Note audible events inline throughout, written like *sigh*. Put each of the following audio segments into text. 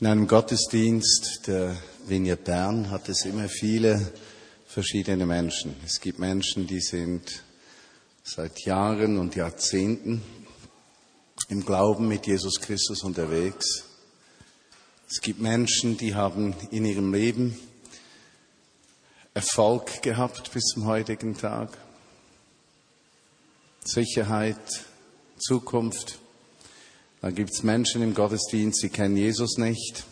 In einem Gottesdienst der Vignette Bern hat es immer viele verschiedene Menschen. Es gibt Menschen, die sind seit Jahren und Jahrzehnten im Glauben mit Jesus Christus unterwegs. Es gibt Menschen, die haben in ihrem Leben Erfolg gehabt bis zum heutigen Tag. Sicherheit, Zukunft. Dann gibt es Menschen im Gottesdienst, die kennen Jesus nicht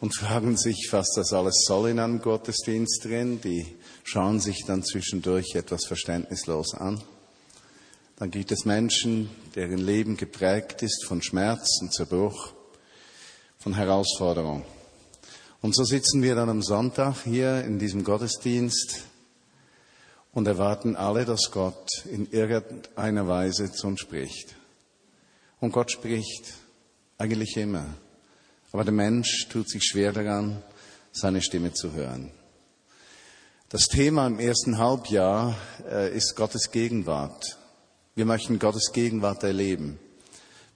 und fragen sich, was das alles soll in einem Gottesdienst drin. Die schauen sich dann zwischendurch etwas verständnislos an. Dann gibt es Menschen, deren Leben geprägt ist von Schmerz und Zerbruch, von Herausforderung. Und so sitzen wir dann am Sonntag hier in diesem Gottesdienst und erwarten alle, dass Gott in irgendeiner Weise zu uns spricht. Und Gott spricht eigentlich immer. Aber der Mensch tut sich schwer daran, seine Stimme zu hören. Das Thema im ersten Halbjahr äh, ist Gottes Gegenwart. Wir möchten Gottes Gegenwart erleben.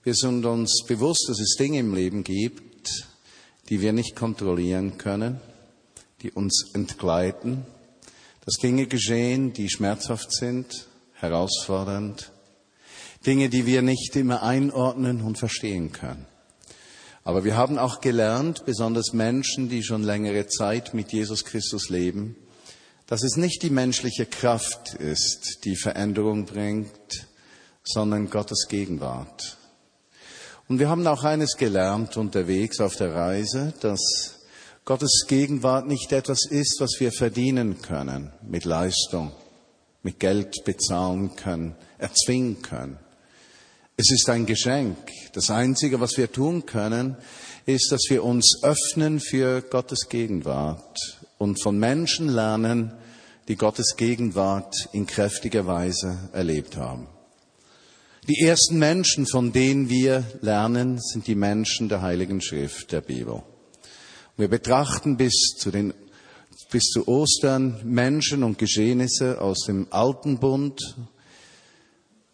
Wir sind uns bewusst, dass es Dinge im Leben gibt, die wir nicht kontrollieren können, die uns entgleiten, dass Dinge geschehen, die schmerzhaft sind, herausfordernd, Dinge, die wir nicht immer einordnen und verstehen können. Aber wir haben auch gelernt, besonders Menschen, die schon längere Zeit mit Jesus Christus leben, dass es nicht die menschliche Kraft ist, die Veränderung bringt, sondern Gottes Gegenwart. Und wir haben auch eines gelernt unterwegs auf der Reise, dass Gottes Gegenwart nicht etwas ist, was wir verdienen können mit Leistung, mit Geld bezahlen können, erzwingen können. Es ist ein Geschenk. Das Einzige, was wir tun können, ist, dass wir uns öffnen für Gottes Gegenwart und von Menschen lernen, die Gottes Gegenwart in kräftiger Weise erlebt haben. Die ersten Menschen, von denen wir lernen, sind die Menschen der Heiligen Schrift, der Bibel. Wir betrachten bis zu den bis zu Ostern Menschen und Geschehnisse aus dem Alten Bund,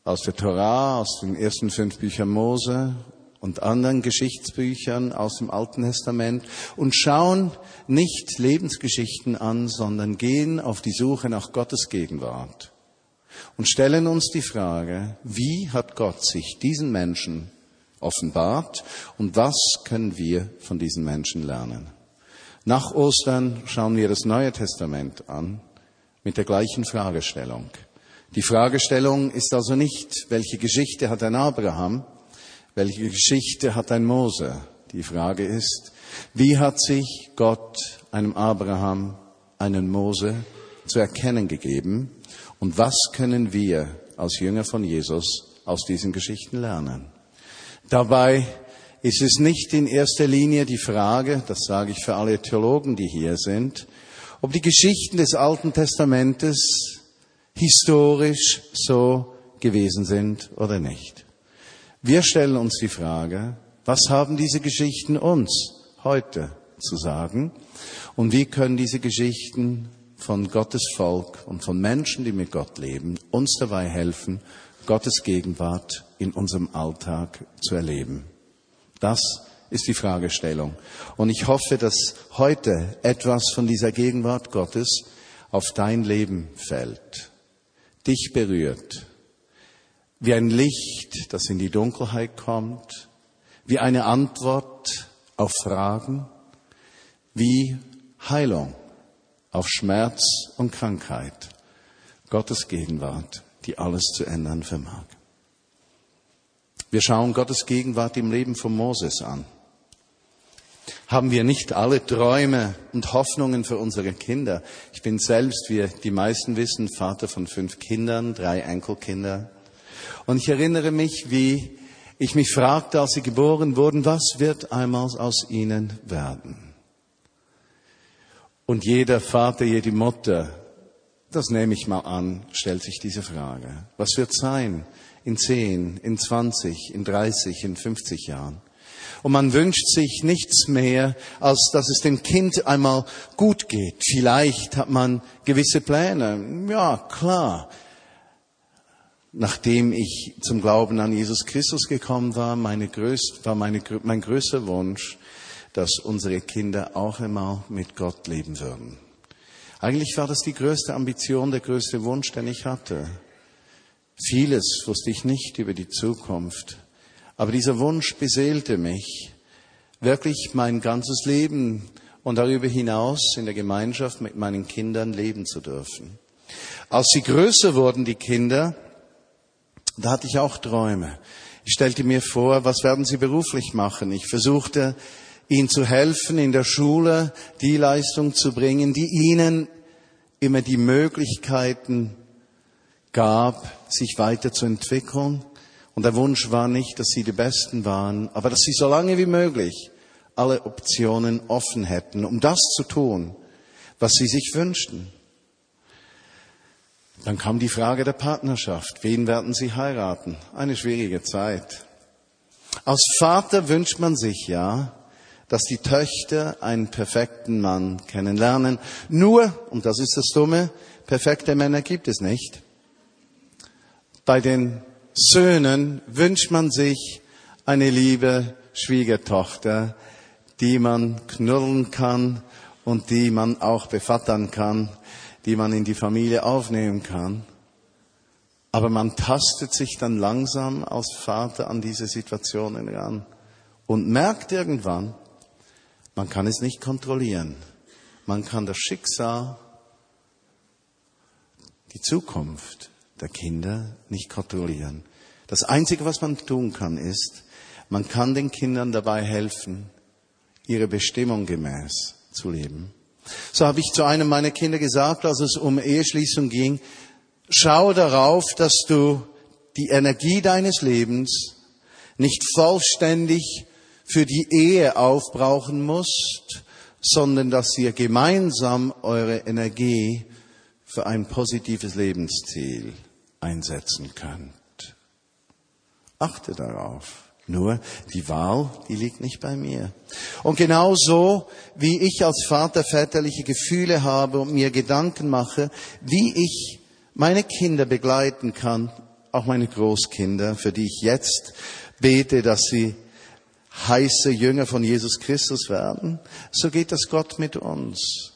aus der Torah, aus den ersten fünf Büchern Mose und anderen Geschichtsbüchern aus dem Alten Testament und schauen nicht Lebensgeschichten an, sondern gehen auf die Suche nach Gottes Gegenwart und stellen uns die Frage, wie hat Gott sich diesen Menschen offenbart und was können wir von diesen Menschen lernen? Nach Ostern schauen wir das Neue Testament an mit der gleichen Fragestellung. Die Fragestellung ist also nicht, welche Geschichte hat ein Abraham, welche Geschichte hat ein Mose. Die Frage ist, wie hat sich Gott einem Abraham, einen Mose zu erkennen gegeben und was können wir als Jünger von Jesus aus diesen Geschichten lernen? Dabei ist es nicht in erster Linie die Frage, das sage ich für alle Theologen, die hier sind, ob die Geschichten des Alten Testamentes historisch so gewesen sind oder nicht. Wir stellen uns die Frage, was haben diese Geschichten uns heute zu sagen und wie können diese Geschichten von Gottes Volk und von Menschen, die mit Gott leben, uns dabei helfen, Gottes Gegenwart in unserem Alltag zu erleben. Das ist die Fragestellung. Und ich hoffe, dass heute etwas von dieser Gegenwart Gottes auf dein Leben fällt dich berührt, wie ein Licht, das in die Dunkelheit kommt, wie eine Antwort auf Fragen, wie Heilung auf Schmerz und Krankheit. Gottes Gegenwart, die alles zu ändern vermag. Wir schauen Gottes Gegenwart im Leben von Moses an. Haben wir nicht alle Träume und Hoffnungen für unsere Kinder? Ich bin selbst, wie die meisten wissen, Vater von fünf Kindern, drei Enkelkinder. Und ich erinnere mich, wie ich mich fragte, als sie geboren wurden, was wird einmal aus ihnen werden? Und jeder Vater, jede Mutter, das nehme ich mal an, stellt sich diese Frage. Was wird sein in zehn, in zwanzig, in dreißig, in fünfzig Jahren? Und man wünscht sich nichts mehr, als dass es dem Kind einmal gut geht. Vielleicht hat man gewisse Pläne. Ja, klar. Nachdem ich zum Glauben an Jesus Christus gekommen war, meine größte, war meine, mein größter Wunsch, dass unsere Kinder auch einmal mit Gott leben würden. Eigentlich war das die größte Ambition, der größte Wunsch, den ich hatte. Vieles wusste ich nicht über die Zukunft, aber dieser Wunsch beseelte mich, wirklich mein ganzes Leben und darüber hinaus in der Gemeinschaft mit meinen Kindern leben zu dürfen. Als sie größer wurden, die Kinder, da hatte ich auch Träume. Ich stellte mir vor, was werden sie beruflich machen? Ich versuchte, ihnen zu helfen, in der Schule die Leistung zu bringen, die ihnen immer die Möglichkeiten gab, sich weiterzuentwickeln. Und der Wunsch war nicht, dass sie die Besten waren, aber dass sie so lange wie möglich alle Optionen offen hätten, um das zu tun, was sie sich wünschten. Dann kam die Frage der Partnerschaft. Wen werden sie heiraten? Eine schwierige Zeit. Als Vater wünscht man sich ja, dass die Töchter einen perfekten Mann kennenlernen. Nur, und das ist das Dumme, perfekte Männer gibt es nicht. Bei den Söhnen wünscht man sich eine liebe Schwiegertochter, die man knurren kann und die man auch bevattern kann, die man in die Familie aufnehmen kann. Aber man tastet sich dann langsam als Vater an diese Situationen ran und merkt irgendwann, man kann es nicht kontrollieren. Man kann das Schicksal, die Zukunft der Kinder nicht kontrollieren. Das Einzige, was man tun kann, ist, man kann den Kindern dabei helfen, ihre Bestimmung gemäß zu leben. So habe ich zu einem meiner Kinder gesagt, als es um Eheschließung ging, schau darauf, dass du die Energie deines Lebens nicht vollständig für die Ehe aufbrauchen musst, sondern dass ihr gemeinsam eure Energie für ein positives Lebensziel einsetzen könnt. Achte darauf. Nur die Wahl, die liegt nicht bei mir. Und genauso wie ich als Vater väterliche Gefühle habe und mir Gedanken mache, wie ich meine Kinder begleiten kann, auch meine Großkinder, für die ich jetzt bete, dass sie heiße Jünger von Jesus Christus werden, so geht das Gott mit uns.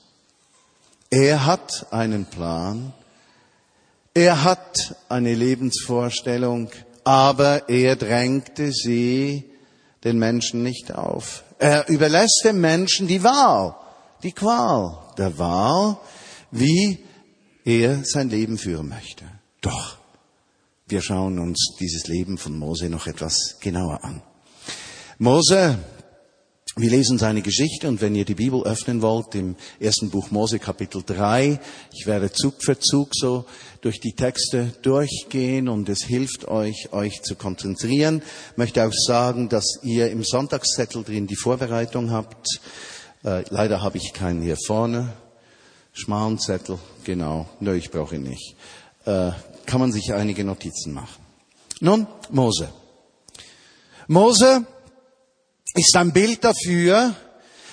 Er hat einen Plan, er hat eine Lebensvorstellung, aber er drängte sie den Menschen nicht auf. Er überlässt dem Menschen die Wahl, die Qual der Wahl, wie er sein Leben führen möchte. Doch, wir schauen uns dieses Leben von Mose noch etwas genauer an. Mose wir lesen seine Geschichte und wenn ihr die Bibel öffnen wollt, im ersten Buch Mose Kapitel 3, ich werde Zug für Zug so durch die Texte durchgehen und es hilft euch, euch zu konzentrieren. Ich möchte auch sagen, dass ihr im Sonntagszettel drin die Vorbereitung habt. Äh, leider habe ich keinen hier vorne. Schmalen Zettel, genau. Nö, ich brauche ihn nicht. Äh, kann man sich einige Notizen machen. Nun, Mose. Mose ist ein Bild dafür,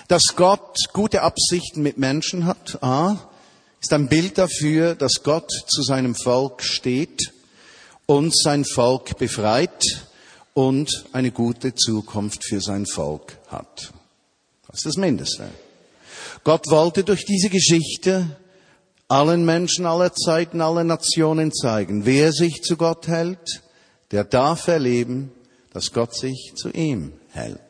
dass Gott gute Absichten mit Menschen hat. A, ist ein Bild dafür, dass Gott zu seinem Volk steht und sein Volk befreit und eine gute Zukunft für sein Volk hat. Das ist das Mindeste. Gott wollte durch diese Geschichte allen Menschen aller Zeiten, aller Nationen zeigen, wer sich zu Gott hält, der darf erleben, dass Gott sich zu ihm hält.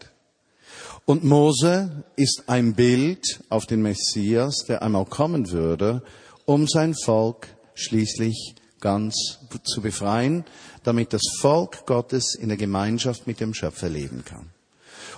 Und Mose ist ein Bild auf den Messias, der einmal kommen würde, um sein Volk schließlich ganz zu befreien, damit das Volk Gottes in der Gemeinschaft mit dem Schöpfer leben kann.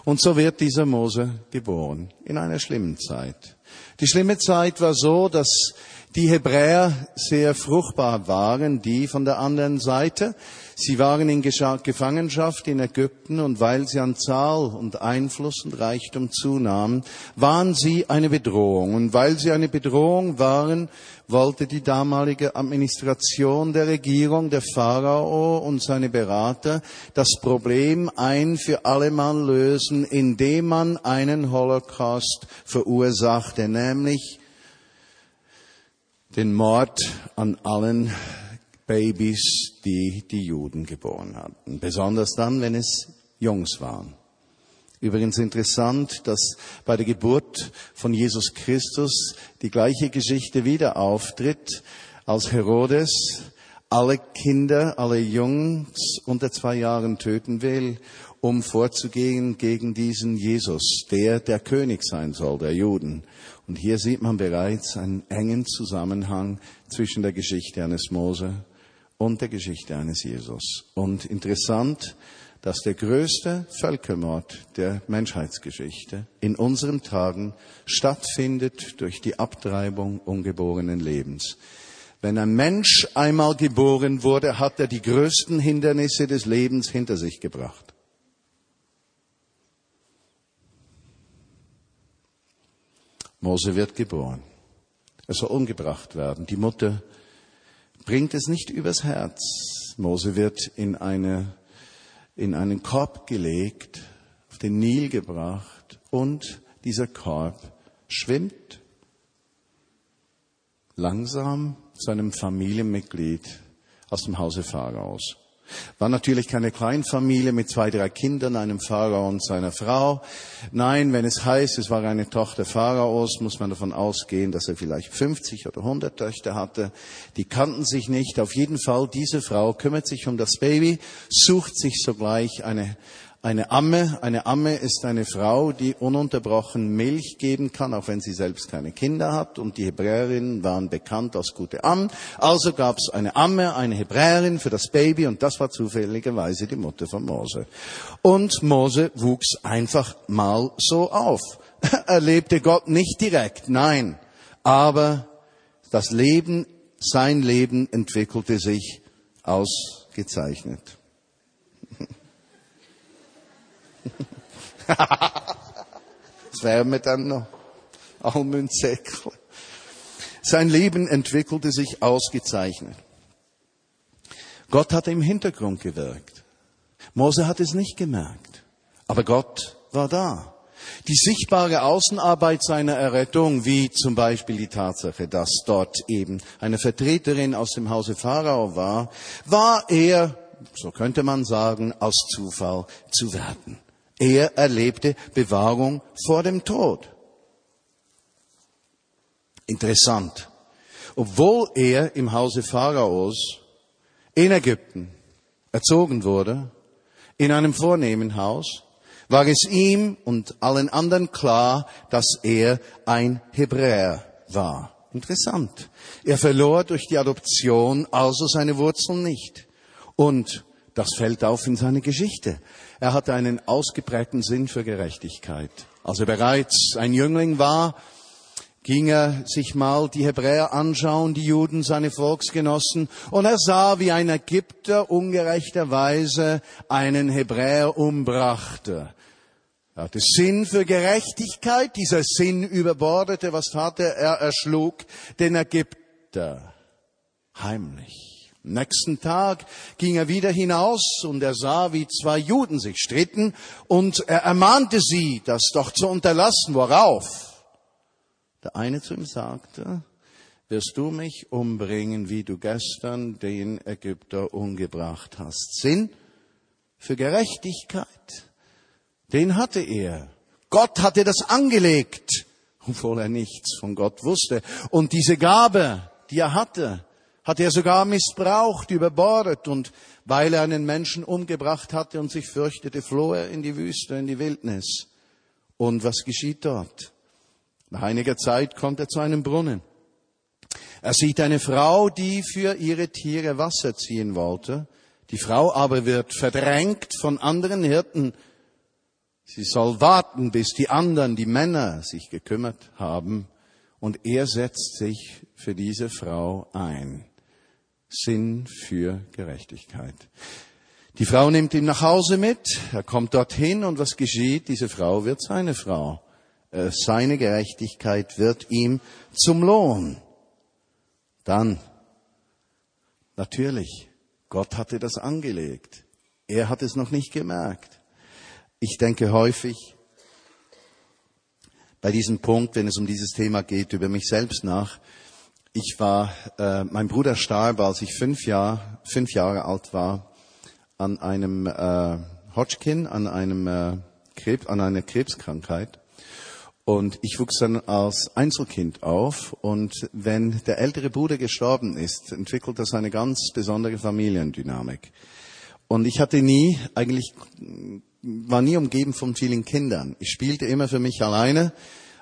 Und so wird dieser Mose geboren, in einer schlimmen Zeit. Die schlimme Zeit war so, dass die Hebräer sehr fruchtbar waren, die von der anderen Seite, Sie waren in Gefangenschaft in Ägypten und weil sie an Zahl und Einfluss und Reichtum zunahmen, waren sie eine Bedrohung. Und weil sie eine Bedrohung waren, wollte die damalige Administration der Regierung, der Pharao und seine Berater das Problem ein für allemal lösen, indem man einen Holocaust verursachte, nämlich den Mord an allen Babys, die die Juden geboren hatten. Besonders dann, wenn es Jungs waren. Übrigens interessant, dass bei der Geburt von Jesus Christus die gleiche Geschichte wieder auftritt, als Herodes alle Kinder, alle Jungs unter zwei Jahren töten will, um vorzugehen gegen diesen Jesus, der der König sein soll, der Juden. Und hier sieht man bereits einen engen Zusammenhang zwischen der Geschichte eines Mose und der Geschichte eines Jesus. Und interessant, dass der größte Völkermord der Menschheitsgeschichte in unseren Tagen stattfindet durch die Abtreibung ungeborenen Lebens. Wenn ein Mensch einmal geboren wurde, hat er die größten Hindernisse des Lebens hinter sich gebracht. Mose wird geboren. Er soll umgebracht werden. Die Mutter bringt es nicht übers Herz. Mose wird in, eine, in einen Korb gelegt, auf den Nil gebracht und dieser Korb schwimmt langsam zu einem Familienmitglied aus dem Hause Pharaos. War natürlich keine Kleinfamilie mit zwei, drei Kindern, einem Pharao und seiner Frau. Nein, wenn es heißt, es war eine Tochter Pharaos, muss man davon ausgehen, dass er vielleicht 50 oder 100 Töchter hatte. Die kannten sich nicht. Auf jeden Fall, diese Frau kümmert sich um das Baby, sucht sich sogleich eine, eine Amme, eine Amme ist eine Frau, die ununterbrochen Milch geben kann, auch wenn sie selbst keine Kinder hat. Und die Hebräerinnen waren bekannt als gute Ammen. Also gab es eine Amme, eine Hebräerin für das Baby und das war zufälligerweise die Mutter von Mose. Und Mose wuchs einfach mal so auf. *laughs* Er lebte Gott nicht direkt, nein. Aber das Leben, sein Leben entwickelte sich ausgezeichnet. *laughs* das wären wir dann noch. Almünsäckle. Sein Leben entwickelte sich ausgezeichnet. Gott hatte im Hintergrund gewirkt. Mose hat es nicht gemerkt. Aber Gott war da. Die sichtbare Außenarbeit seiner Errettung, wie zum Beispiel die Tatsache, dass dort eben eine Vertreterin aus dem Hause Pharao war, war er, so könnte man sagen, aus Zufall zu werten. Er erlebte Bewahrung vor dem Tod. Interessant. Obwohl er im Hause Pharaos in Ägypten erzogen wurde, in einem vornehmen Haus, war es ihm und allen anderen klar, dass er ein Hebräer war. Interessant. Er verlor durch die Adoption also seine Wurzeln nicht. Und das fällt auf in seine Geschichte. Er hatte einen ausgeprägten Sinn für Gerechtigkeit. Als er bereits ein Jüngling war, ging er sich mal die Hebräer anschauen, die Juden, seine Volksgenossen, und er sah, wie ein Ägypter ungerechterweise einen Hebräer umbrachte. Er hatte Sinn für Gerechtigkeit, dieser Sinn überbordete, was tat er? Er erschlug den Ägypter heimlich. Nächsten Tag ging er wieder hinaus und er sah, wie zwei Juden sich stritten und er ermahnte sie, das doch zu unterlassen, worauf der eine zu ihm sagte, wirst du mich umbringen, wie du gestern den Ägypter umgebracht hast. Sinn für Gerechtigkeit, den hatte er. Gott hatte das angelegt, obwohl er nichts von Gott wusste. Und diese Gabe, die er hatte, hat er sogar missbraucht, überbordet und weil er einen Menschen umgebracht hatte und sich fürchtete, floh er in die Wüste, in die Wildnis. Und was geschieht dort? Nach einiger Zeit kommt er zu einem Brunnen. Er sieht eine Frau, die für ihre Tiere Wasser ziehen wollte. Die Frau aber wird verdrängt von anderen Hirten. Sie soll warten, bis die anderen, die Männer, sich gekümmert haben. Und er setzt sich für diese Frau ein. Sinn für Gerechtigkeit. Die Frau nimmt ihn nach Hause mit, er kommt dorthin und was geschieht? Diese Frau wird seine Frau. Äh, seine Gerechtigkeit wird ihm zum Lohn. Dann, natürlich, Gott hatte das angelegt. Er hat es noch nicht gemerkt. Ich denke häufig bei diesem Punkt, wenn es um dieses Thema geht, über mich selbst nach. Ich war, äh, mein Bruder starb, als ich fünf, Jahr, fünf Jahre alt war, an einem äh, Hodgkin, an einem äh, Krebs, an einer Krebskrankheit. Und ich wuchs dann als Einzelkind auf. Und wenn der ältere Bruder gestorben ist, entwickelt das eine ganz besondere Familiendynamik. Und ich hatte nie, eigentlich, war nie umgeben von vielen Kindern. Ich spielte immer für mich alleine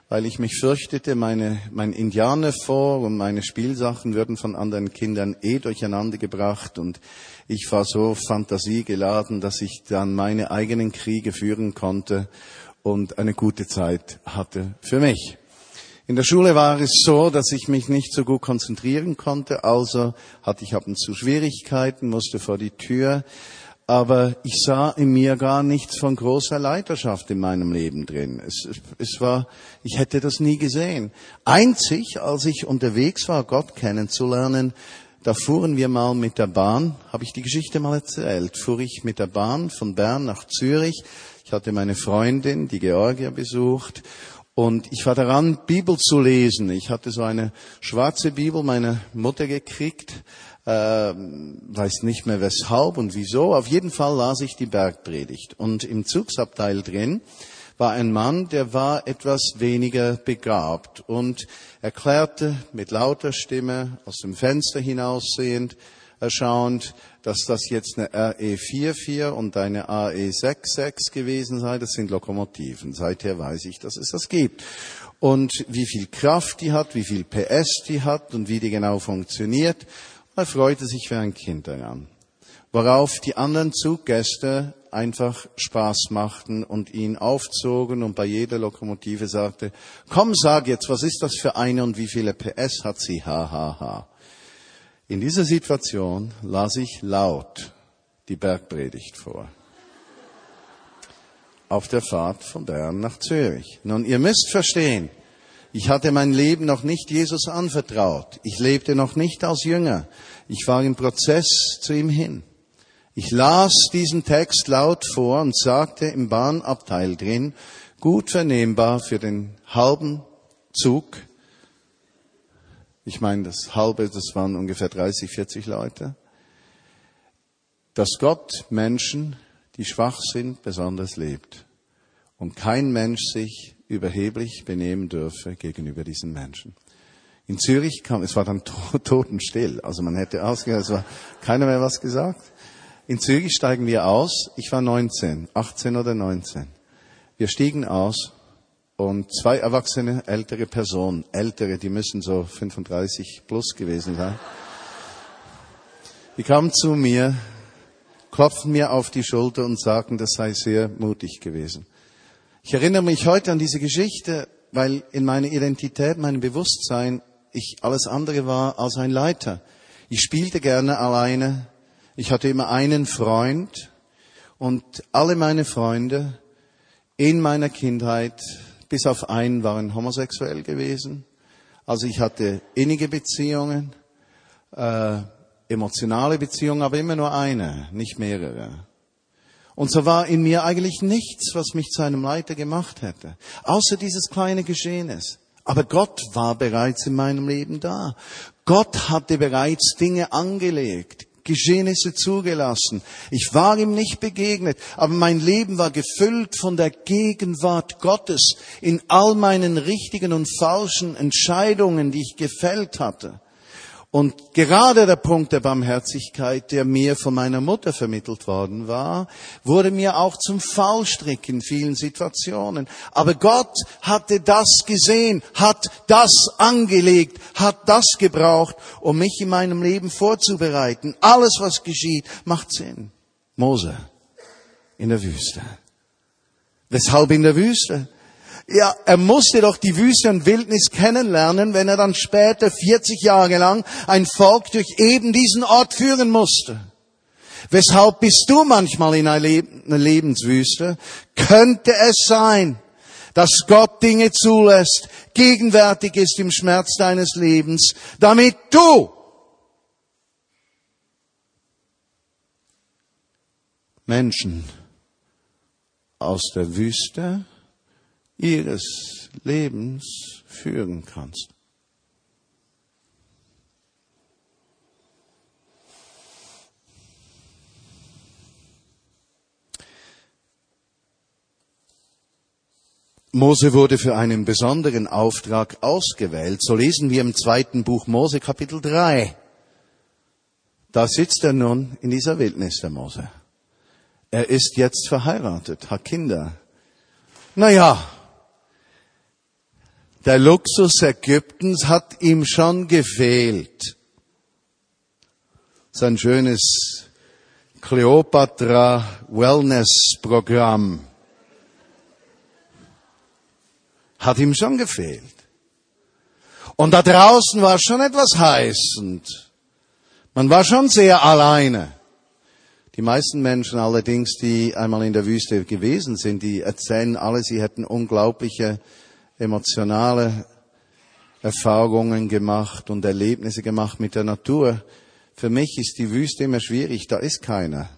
weil ich mich fürchtete, meine, mein Indianer vor und meine Spielsachen würden von anderen Kindern eh durcheinander gebracht und ich war so fantasiegeladen, dass ich dann meine eigenen Kriege führen konnte und eine gute Zeit hatte für mich. In der Schule war es so, dass ich mich nicht so gut konzentrieren konnte, also hatte ich ab und zu Schwierigkeiten, musste vor die Tür aber ich sah in mir gar nichts von großer Leiterschaft in meinem Leben drin. Es, es, war, ich hätte das nie gesehen. Einzig, als ich unterwegs war, Gott kennenzulernen, da fuhren wir mal mit der Bahn, habe ich die Geschichte mal erzählt, fuhr ich mit der Bahn von Bern nach Zürich. Ich hatte meine Freundin, die Georgia, besucht und ich war daran, Bibel zu lesen. Ich hatte so eine schwarze Bibel meiner Mutter gekriegt äh, weiß nicht mehr weshalb und wieso. Auf jeden Fall las ich die Bergpredigt. Und im Zugsabteil drin war ein Mann, der war etwas weniger begabt und erklärte mit lauter Stimme aus dem Fenster hinaussehend, erschauend, dass das jetzt eine RE44 und eine AE66 gewesen sei. Das sind Lokomotiven. Seither weiß ich, dass es das gibt. Und wie viel Kraft die hat, wie viel PS die hat und wie die genau funktioniert. Er freute sich wie ein Kind daran. Worauf die anderen Zuggäste einfach Spaß machten und ihn aufzogen und bei jeder Lokomotive sagte, komm, sag jetzt, was ist das für eine und wie viele PS hat sie? Ha, ha, ha. In dieser Situation las ich laut die Bergpredigt vor. Auf der Fahrt von Bern nach Zürich. Nun, ihr müsst verstehen, ich hatte mein Leben noch nicht Jesus anvertraut. Ich lebte noch nicht als Jünger. Ich war im Prozess zu ihm hin. Ich las diesen Text laut vor und sagte im Bahnabteil drin, gut vernehmbar für den halben Zug. Ich meine, das halbe, das waren ungefähr 30, 40 Leute. Dass Gott Menschen, die schwach sind, besonders lebt. Und kein Mensch sich überheblich benehmen dürfe gegenüber diesen Menschen. In Zürich kam, es war dann *laughs* totenstill, also man hätte ausgehört, es war keiner mehr was gesagt. In Zürich steigen wir aus, ich war 19, 18 oder 19. Wir stiegen aus und zwei erwachsene ältere Personen, ältere, die müssen so 35 plus gewesen sein, die kamen zu mir, klopften mir auf die Schulter und sagten, das sei sehr mutig gewesen. Ich erinnere mich heute an diese Geschichte, weil in meiner Identität, meinem Bewusstsein, ich alles andere war als ein Leiter. Ich spielte gerne alleine. Ich hatte immer einen Freund und alle meine Freunde in meiner Kindheit, bis auf einen, waren homosexuell gewesen. Also ich hatte innige Beziehungen, äh, emotionale Beziehungen, aber immer nur eine, nicht mehrere. Und so war in mir eigentlich nichts, was mich zu einem Leiter gemacht hätte, außer dieses kleine Geschehnis. Aber Gott war bereits in meinem Leben da. Gott hatte bereits Dinge angelegt, Geschehnisse zugelassen. Ich war ihm nicht begegnet, aber mein Leben war gefüllt von der Gegenwart Gottes in all meinen richtigen und falschen Entscheidungen, die ich gefällt hatte. Und gerade der Punkt der Barmherzigkeit, der mir von meiner Mutter vermittelt worden war, wurde mir auch zum Fallstrick in vielen Situationen. Aber Gott hatte das gesehen, hat das angelegt, hat das gebraucht, um mich in meinem Leben vorzubereiten. Alles, was geschieht, macht Sinn. Mose in der Wüste. Weshalb in der Wüste? Ja, er musste doch die Wüste und Wildnis kennenlernen, wenn er dann später 40 Jahre lang ein Volk durch eben diesen Ort führen musste. Weshalb bist du manchmal in einer Lebenswüste? Könnte es sein, dass Gott Dinge zulässt, gegenwärtig ist im Schmerz deines Lebens, damit du Menschen aus der Wüste ihres Lebens führen kannst. Mose wurde für einen besonderen Auftrag ausgewählt. So lesen wir im zweiten Buch Mose Kapitel 3. Da sitzt er nun in dieser Wildnis, der Mose. Er ist jetzt verheiratet, hat Kinder. Naja, der Luxus Ägyptens hat ihm schon gefehlt. Sein schönes Cleopatra Wellness Programm hat ihm schon gefehlt. Und da draußen war schon etwas heißend. Man war schon sehr alleine. Die meisten Menschen allerdings, die einmal in der Wüste gewesen sind, die erzählen alle, sie hätten unglaubliche emotionale Erfahrungen gemacht und Erlebnisse gemacht mit der Natur. Für mich ist die Wüste immer schwierig, da ist keiner.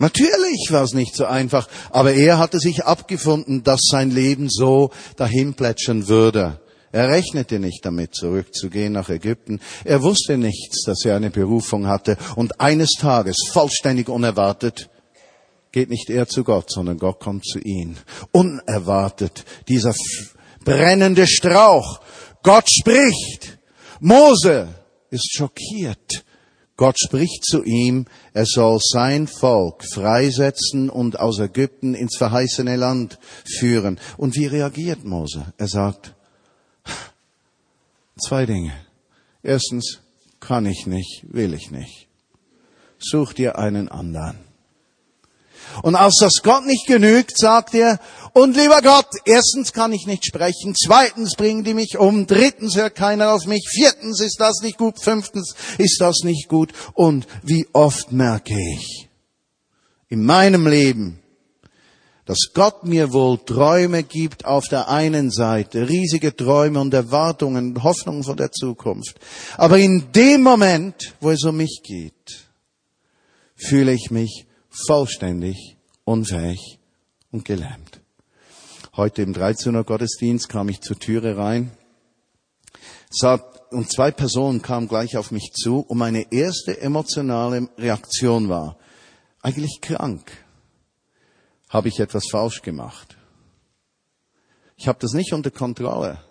Natürlich war es nicht so einfach, aber er hatte sich abgefunden, dass sein Leben so dahin plätschern würde. Er rechnete nicht damit, zurückzugehen nach Ägypten. Er wusste nichts, dass er eine Berufung hatte. Und eines Tages, vollständig unerwartet, geht nicht er zu Gott, sondern Gott kommt zu ihm. Unerwartet, dieser brennende Strauch. Gott spricht. Mose ist schockiert. Gott spricht zu ihm, er soll sein Volk freisetzen und aus Ägypten ins verheißene Land führen. Und wie reagiert Mose? Er sagt, zwei Dinge. Erstens, kann ich nicht, will ich nicht. Such dir einen anderen. Und als das Gott nicht genügt, sagt er, und lieber Gott, erstens kann ich nicht sprechen, zweitens bringen die mich um, drittens hört keiner auf mich, viertens ist das nicht gut, fünftens ist das nicht gut. Und wie oft merke ich in meinem Leben, dass Gott mir wohl Träume gibt auf der einen Seite, riesige Träume und Erwartungen, Hoffnungen vor der Zukunft. Aber in dem Moment, wo es um mich geht, fühle ich mich vollständig unfähig und gelähmt. Heute im 13er Gottesdienst kam ich zur Türe rein und zwei Personen kamen gleich auf mich zu und meine erste emotionale Reaktion war, eigentlich krank. Habe ich etwas falsch gemacht? Ich habe das nicht unter Kontrolle.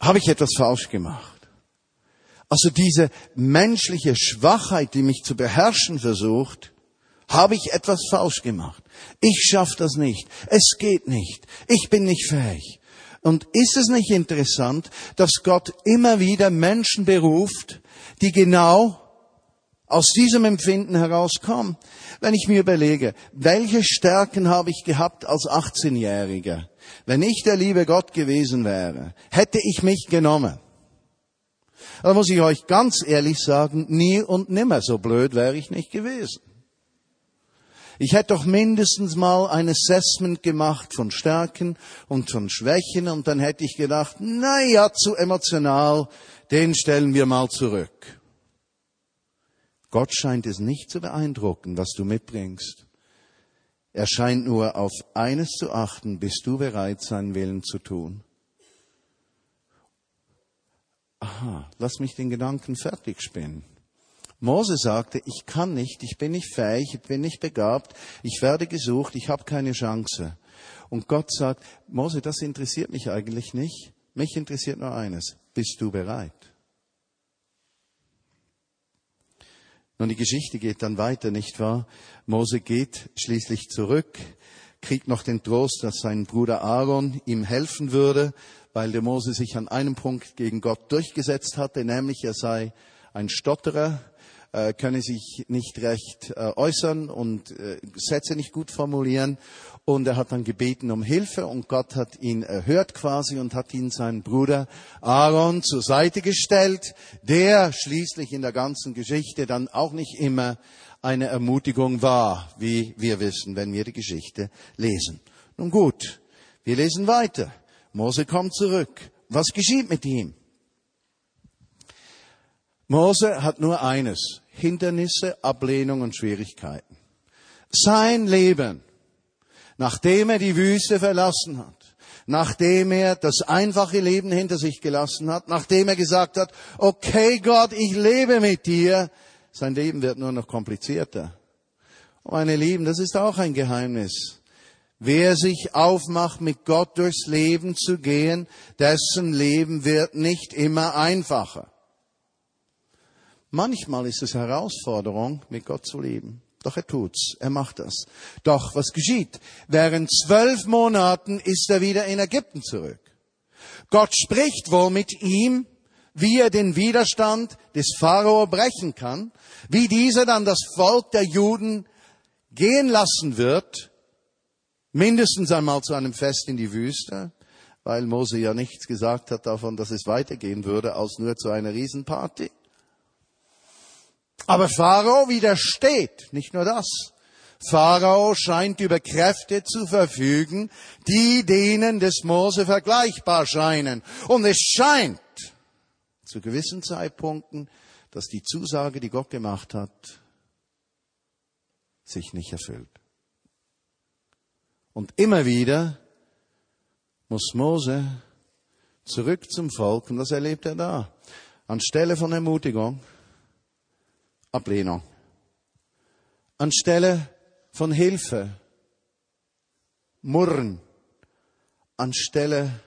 Habe ich etwas falsch gemacht? Also diese menschliche Schwachheit, die mich zu beherrschen versucht, habe ich etwas falsch gemacht. Ich schaffe das nicht. Es geht nicht. Ich bin nicht fähig. Und ist es nicht interessant, dass Gott immer wieder Menschen beruft, die genau aus diesem Empfinden herauskommen? Wenn ich mir überlege, welche Stärken habe ich gehabt als 18-Jähriger? Wenn ich der liebe Gott gewesen wäre, hätte ich mich genommen. Da muss ich euch ganz ehrlich sagen, nie und nimmer so blöd wäre ich nicht gewesen. Ich hätte doch mindestens mal ein Assessment gemacht von Stärken und von Schwächen und dann hätte ich gedacht, na ja, zu emotional, den stellen wir mal zurück. Gott scheint es nicht zu beeindrucken, was du mitbringst. Er scheint nur auf eines zu achten, bist du bereit, seinen Willen zu tun. Aha, lass mich den Gedanken fertig spinnen. Mose sagte, ich kann nicht, ich bin nicht fähig, ich bin nicht begabt, ich werde gesucht, ich habe keine Chance. Und Gott sagt, Mose, das interessiert mich eigentlich nicht. Mich interessiert nur eines. Bist du bereit? Nun, die Geschichte geht dann weiter, nicht wahr? Mose geht schließlich zurück, kriegt noch den Trost, dass sein Bruder Aaron ihm helfen würde, weil der Mose sich an einem Punkt gegen Gott durchgesetzt hatte, nämlich er sei ein Stotterer, äh, könne sich nicht recht äh, äußern und äh, Sätze nicht gut formulieren. Und er hat dann gebeten um Hilfe und Gott hat ihn erhört quasi und hat ihn seinen Bruder Aaron zur Seite gestellt, der schließlich in der ganzen Geschichte dann auch nicht immer eine Ermutigung war, wie wir wissen, wenn wir die Geschichte lesen. Nun gut, wir lesen weiter. Mose kommt zurück. Was geschieht mit ihm? Mose hat nur eines, Hindernisse, Ablehnung und Schwierigkeiten. Sein Leben, nachdem er die Wüste verlassen hat, nachdem er das einfache Leben hinter sich gelassen hat, nachdem er gesagt hat, okay Gott, ich lebe mit dir, sein Leben wird nur noch komplizierter. Meine Lieben, das ist auch ein Geheimnis. Wer sich aufmacht, mit Gott durchs Leben zu gehen, dessen Leben wird nicht immer einfacher. Manchmal ist es Herausforderung, mit Gott zu leben. Doch er tut's, er macht das. Doch was geschieht? Während zwölf Monaten ist er wieder in Ägypten zurück. Gott spricht wohl mit ihm, wie er den Widerstand des Pharao brechen kann, wie dieser dann das Volk der Juden gehen lassen wird, mindestens einmal zu einem Fest in die Wüste, weil Mose ja nichts gesagt hat davon, dass es weitergehen würde, als nur zu einer Riesenparty. Aber Pharao widersteht, nicht nur das. Pharao scheint über Kräfte zu verfügen, die denen des Mose vergleichbar scheinen. Und es scheint zu gewissen Zeitpunkten, dass die Zusage, die Gott gemacht hat, sich nicht erfüllt. Und immer wieder muss Mose zurück zum Volk, und das erlebt er da. Anstelle von Ermutigung, Ablehnung. Anstelle von Hilfe, Murren. Anstelle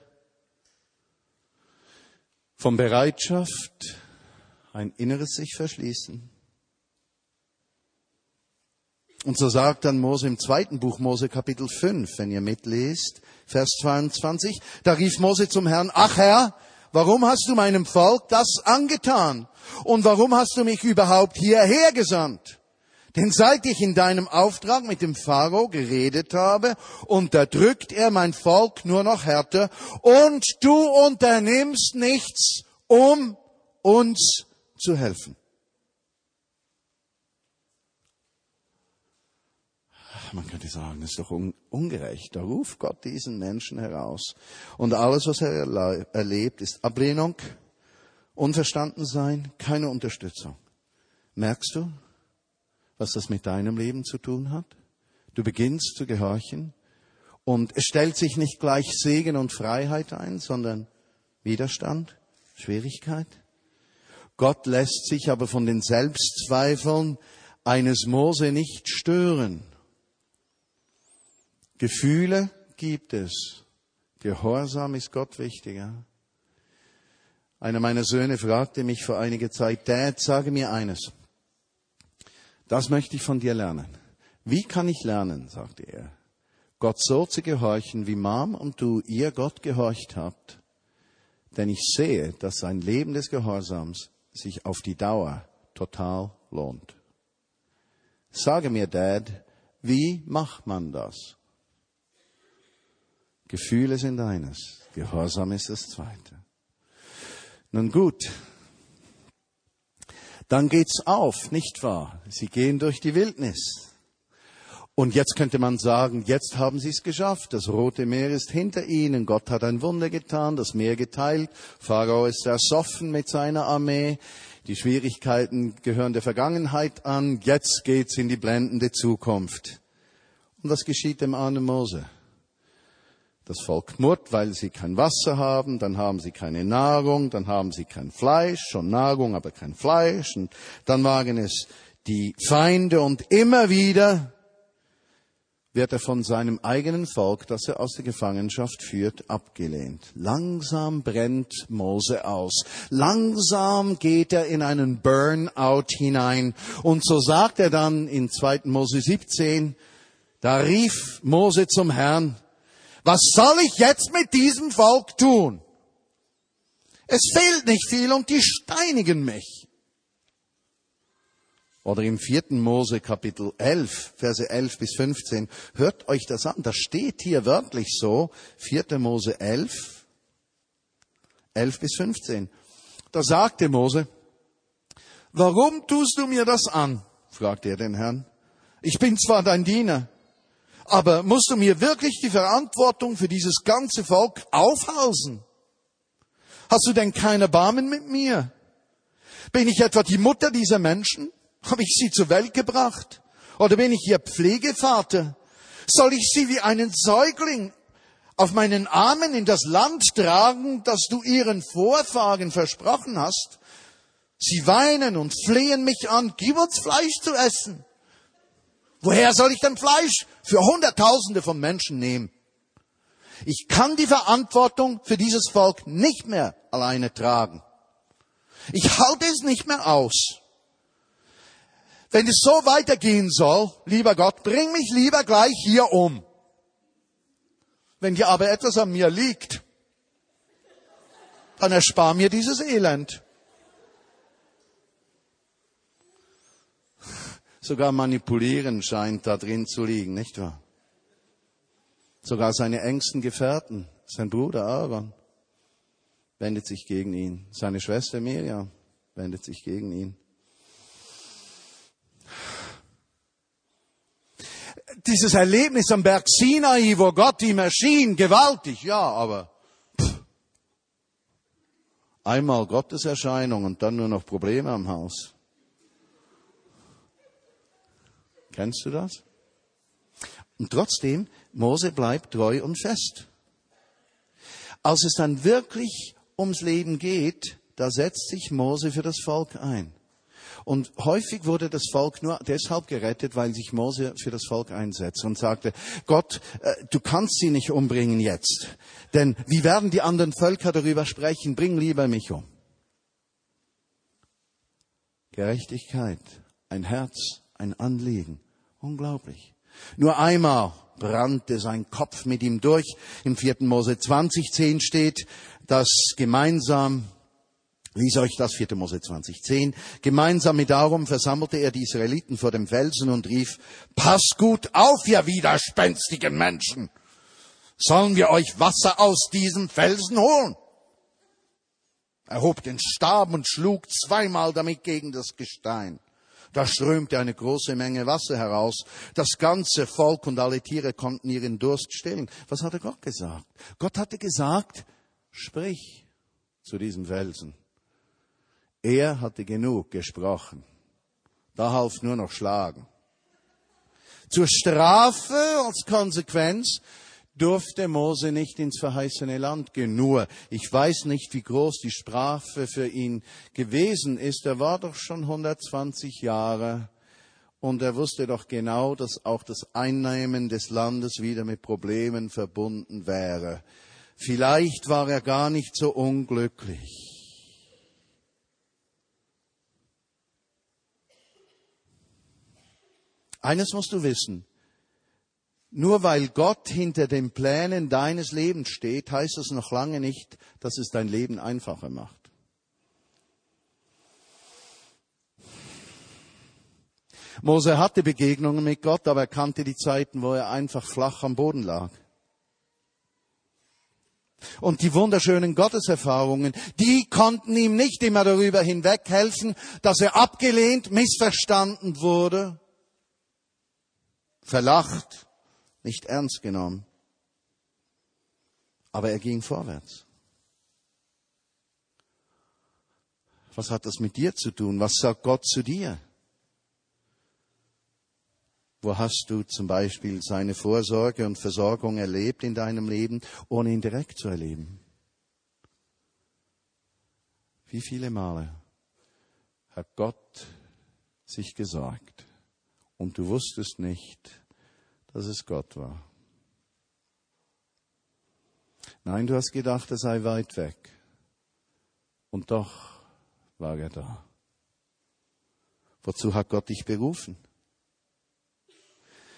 von Bereitschaft, ein inneres sich verschließen. Und so sagt dann Mose im zweiten Buch Mose Kapitel 5, wenn ihr mitlest, Vers 22, da rief Mose zum Herrn, ach Herr, warum hast du meinem Volk das angetan? Und warum hast du mich überhaupt hierher gesandt? Denn seit ich in deinem Auftrag mit dem Pharao geredet habe, unterdrückt er mein Volk nur noch härter und du unternimmst nichts, um uns zu helfen. Man könnte sagen, das ist doch un ungerecht. Da ruft Gott diesen Menschen heraus. Und alles, was er erlebt, ist Ablehnung, Unverstandensein, keine Unterstützung. Merkst du, was das mit deinem Leben zu tun hat? Du beginnst zu gehorchen und es stellt sich nicht gleich Segen und Freiheit ein, sondern Widerstand, Schwierigkeit. Gott lässt sich aber von den Selbstzweifeln eines Mose nicht stören. Gefühle gibt es. Gehorsam ist Gott wichtiger. Einer meiner Söhne fragte mich vor einiger Zeit, Dad, sage mir eines. Das möchte ich von dir lernen. Wie kann ich lernen, sagte er, Gott so zu gehorchen, wie Mom und du ihr Gott gehorcht habt? Denn ich sehe, dass sein Leben des Gehorsams sich auf die Dauer total lohnt. Sage mir, Dad, wie macht man das? Gefühle sind eines, Gehorsam ist das zweite. Nun gut, dann geht's auf, nicht wahr? Sie gehen durch die Wildnis. Und jetzt könnte man sagen, jetzt haben sie es geschafft. Das Rote Meer ist hinter ihnen. Gott hat ein Wunder getan, das Meer geteilt. Pharao ist ersoffen mit seiner Armee. Die Schwierigkeiten gehören der Vergangenheit an. Jetzt geht's in die blendende Zukunft. Und was geschieht dem armen Mose? Das Volk murrt, weil sie kein Wasser haben, dann haben sie keine Nahrung, dann haben sie kein Fleisch, schon Nahrung, aber kein Fleisch, und dann wagen es die Feinde und immer wieder wird er von seinem eigenen Volk, das er aus der Gefangenschaft führt, abgelehnt. Langsam brennt Mose aus. Langsam geht er in einen Burnout hinein. Und so sagt er dann in 2. Mose 17, da rief Mose zum Herrn, was soll ich jetzt mit diesem Volk tun? Es fehlt nicht viel und die steinigen mich. Oder im vierten Mose Kapitel 11, Verse 11 bis 15. Hört euch das an. Das steht hier wörtlich so. Vierte Mose 11, 11 bis 15. Da sagte Mose, warum tust du mir das an? fragte er den Herrn. Ich bin zwar dein Diener, aber musst du mir wirklich die Verantwortung für dieses ganze Volk aufhalsen? Hast du denn keine Barmen mit mir? Bin ich etwa die Mutter dieser Menschen? Habe ich sie zur Welt gebracht? Oder bin ich ihr Pflegevater? Soll ich sie wie einen Säugling auf meinen Armen in das Land tragen, das du ihren Vorfahren versprochen hast? Sie weinen und flehen mich an, gib uns Fleisch zu essen. Woher soll ich denn Fleisch für Hunderttausende von Menschen nehmen? Ich kann die Verantwortung für dieses Volk nicht mehr alleine tragen. Ich halte es nicht mehr aus. Wenn es so weitergehen soll, lieber Gott, bring mich lieber gleich hier um. Wenn dir aber etwas an mir liegt, dann erspar mir dieses Elend. Sogar manipulieren scheint da drin zu liegen, nicht wahr? Sogar seine engsten Gefährten, sein Bruder Aaron, wendet sich gegen ihn. Seine Schwester Miriam wendet sich gegen ihn. Dieses Erlebnis am Berg Sinai, wo Gott ihm erschien, gewaltig, ja, aber pff, einmal Gottes Erscheinung und dann nur noch Probleme am Haus. Kennst du das? Und trotzdem, Mose bleibt treu und fest. Als es dann wirklich ums Leben geht, da setzt sich Mose für das Volk ein. Und häufig wurde das Volk nur deshalb gerettet, weil sich Mose für das Volk einsetzte und sagte, Gott, äh, du kannst sie nicht umbringen jetzt. Denn wie werden die anderen Völker darüber sprechen? Bring lieber mich um. Gerechtigkeit, ein Herz, ein Anliegen. Unglaublich. Nur einmal brannte sein Kopf mit ihm durch. Im 4. Mose 20, 10 steht, dass gemeinsam Lies euch das 4. Mose 20, 10. Gemeinsam mit Darum versammelte er die Israeliten vor dem Felsen und rief, Pass gut auf, ihr widerspenstigen Menschen! Sollen wir euch Wasser aus diesem Felsen holen? Er hob den Stab und schlug zweimal damit gegen das Gestein. Da strömte eine große Menge Wasser heraus. Das ganze Volk und alle Tiere konnten ihren Durst stillen. Was hatte Gott gesagt? Gott hatte gesagt, sprich zu diesem Felsen. Er hatte genug gesprochen. Da half nur noch Schlagen. Zur Strafe als Konsequenz durfte Mose nicht ins verheißene Land gehen. Nur, ich weiß nicht, wie groß die Strafe für ihn gewesen ist. Er war doch schon 120 Jahre und er wusste doch genau, dass auch das Einnehmen des Landes wieder mit Problemen verbunden wäre. Vielleicht war er gar nicht so unglücklich. Eines musst du wissen. Nur weil Gott hinter den Plänen deines Lebens steht, heißt das noch lange nicht, dass es dein Leben einfacher macht. Mose hatte Begegnungen mit Gott, aber er kannte die Zeiten, wo er einfach flach am Boden lag. Und die wunderschönen Gotteserfahrungen, die konnten ihm nicht immer darüber hinweghelfen, dass er abgelehnt, missverstanden wurde, verlacht, nicht ernst genommen. Aber er ging vorwärts. Was hat das mit dir zu tun? Was sagt Gott zu dir? Wo hast du zum Beispiel seine Vorsorge und Versorgung erlebt in deinem Leben, ohne ihn direkt zu erleben? Wie viele Male hat Gott sich gesorgt und du wusstest nicht, dass es Gott war. Nein, du hast gedacht, er sei weit weg. Und doch war er da. Wozu hat Gott dich berufen?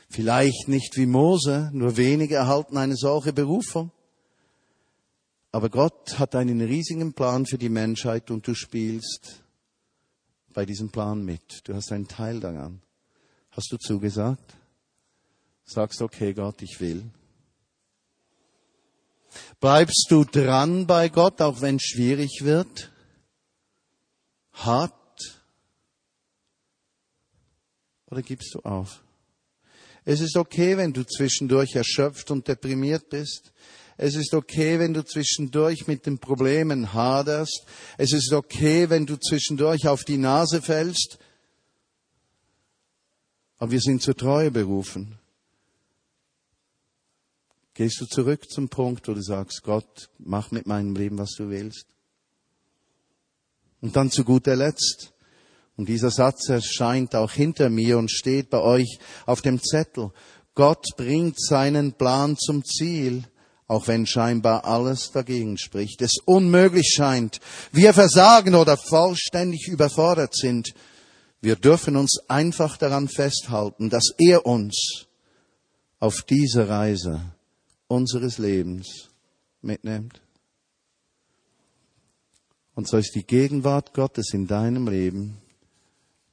Vielleicht nicht wie Mose, nur wenige erhalten eine solche Berufung. Aber Gott hat einen riesigen Plan für die Menschheit und du spielst bei diesem Plan mit. Du hast einen Teil daran. Hast du zugesagt? Sagst, okay Gott, ich will. Bleibst du dran bei Gott, auch wenn es schwierig wird? Hart? Oder gibst du auf? Es ist okay, wenn du zwischendurch erschöpft und deprimiert bist. Es ist okay, wenn du zwischendurch mit den Problemen haderst. Es ist okay, wenn du zwischendurch auf die Nase fällst. Aber wir sind zur Treue berufen. Gehst du zurück zum Punkt, wo du sagst, Gott, mach mit meinem Leben, was du willst. Und dann zu guter Letzt, Und dieser Satz erscheint auch hinter mir und steht bei euch auf dem Zettel. Gott bringt seinen Plan zum Ziel, auch wenn scheinbar alles dagegen spricht, es unmöglich scheint, wir versagen oder vollständig überfordert sind. Wir dürfen uns einfach daran festhalten, dass er uns auf diese Reise unseres Lebens mitnimmt. Und so ist die Gegenwart Gottes in deinem Leben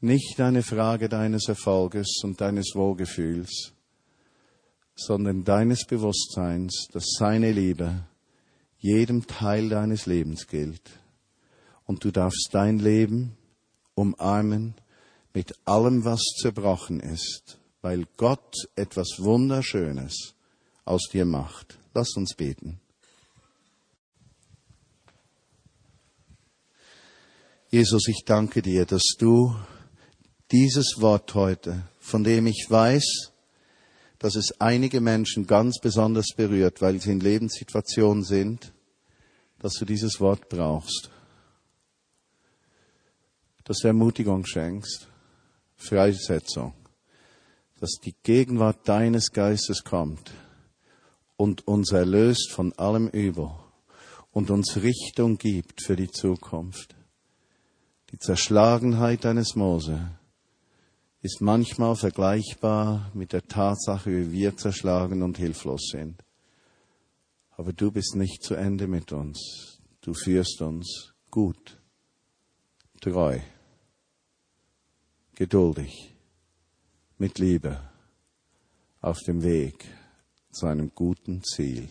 nicht eine Frage deines Erfolges und deines Wohlgefühls, sondern deines Bewusstseins, dass seine Liebe jedem Teil deines Lebens gilt. Und du darfst dein Leben umarmen mit allem, was zerbrochen ist, weil Gott etwas Wunderschönes aus dir macht. Lass uns beten. Jesus, ich danke dir, dass du dieses Wort heute, von dem ich weiß, dass es einige Menschen ganz besonders berührt, weil sie in Lebenssituationen sind, dass du dieses Wort brauchst. Dass du Ermutigung schenkst, Freisetzung, dass die Gegenwart deines Geistes kommt und uns erlöst von allem Übel und uns Richtung gibt für die Zukunft. Die Zerschlagenheit eines Mose ist manchmal vergleichbar mit der Tatsache, wie wir zerschlagen und hilflos sind. Aber du bist nicht zu Ende mit uns. Du führst uns gut, treu, geduldig, mit Liebe auf dem Weg zu einem guten Ziel.